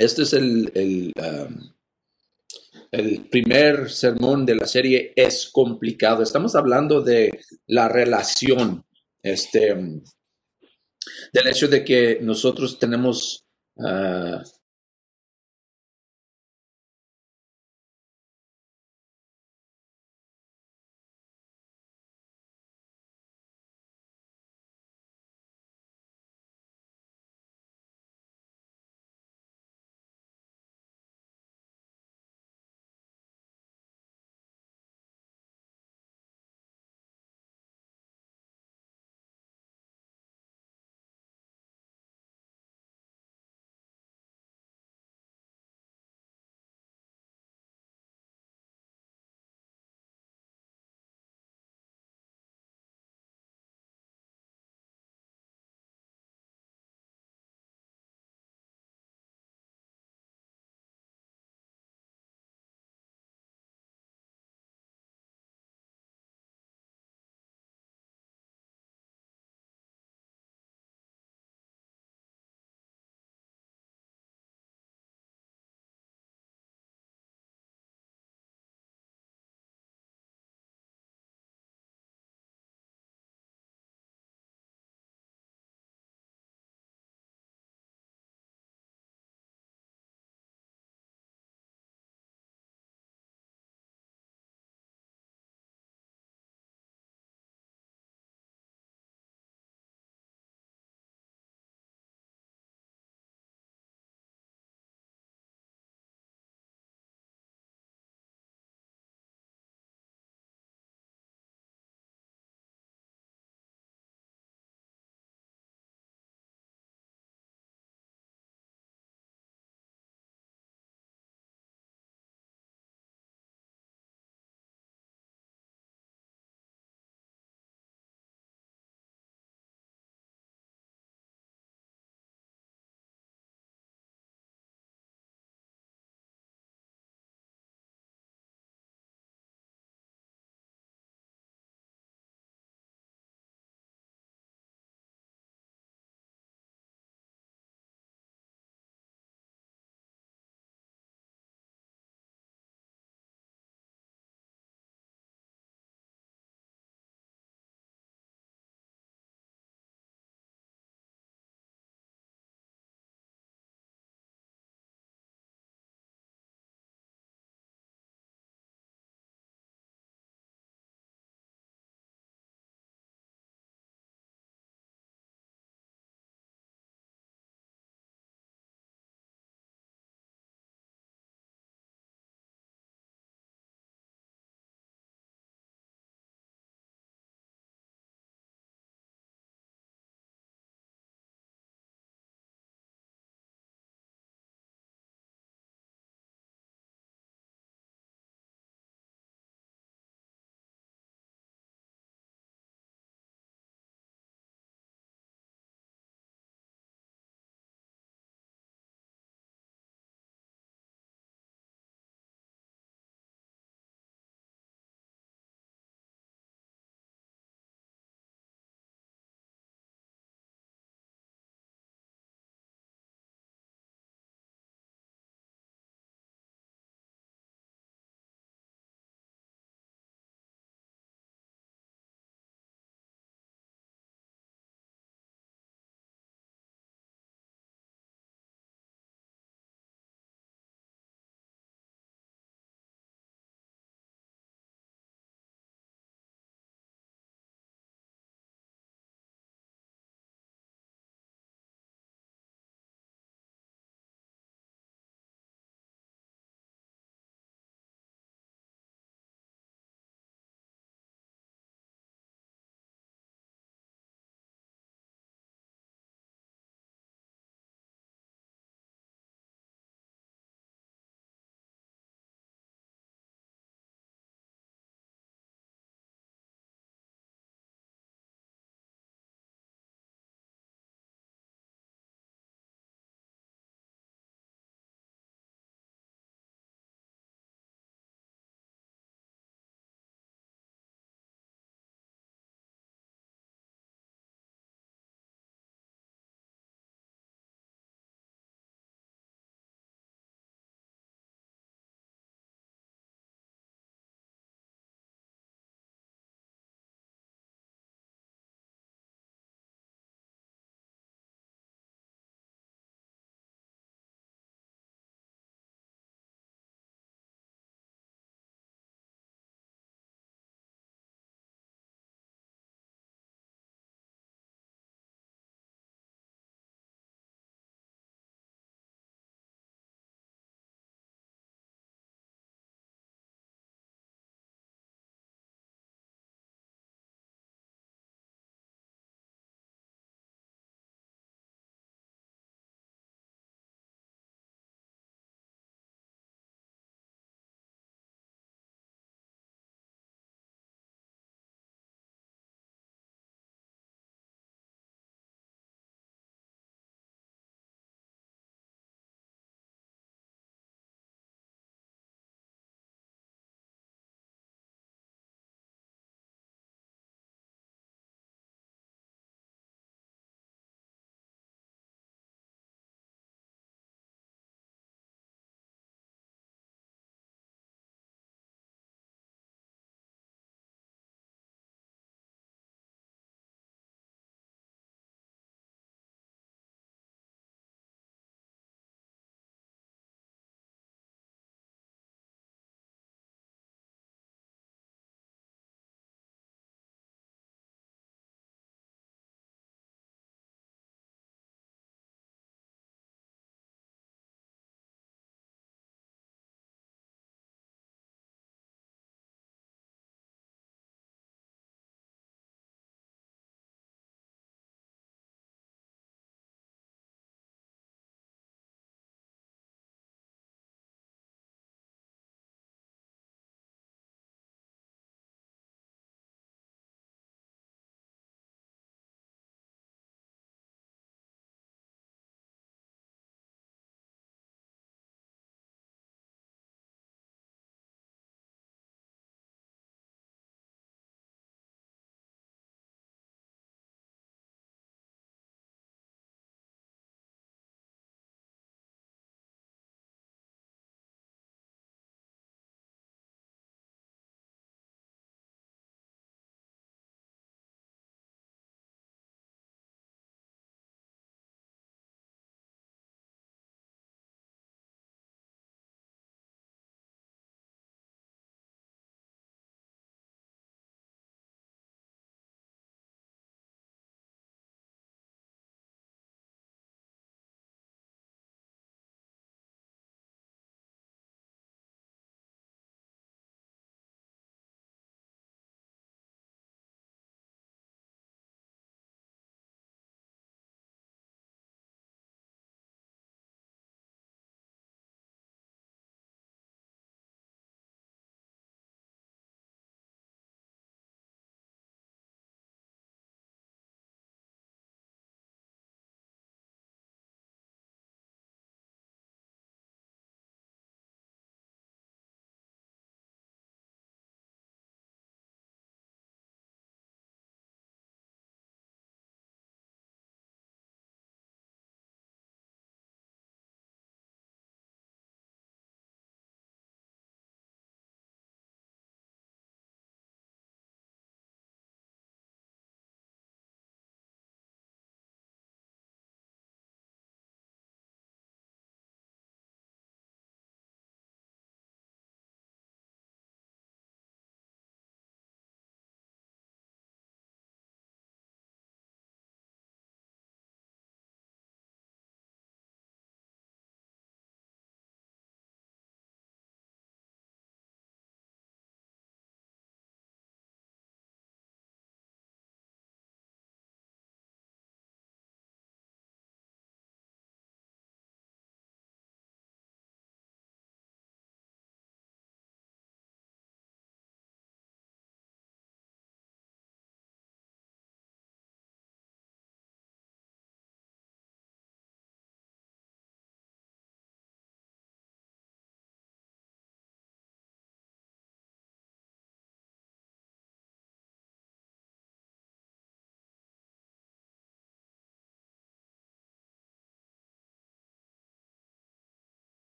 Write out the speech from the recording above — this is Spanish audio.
Este es el, el, um, el primer sermón de la serie Es complicado. Estamos hablando de la relación, este, um, del hecho de que nosotros tenemos uh,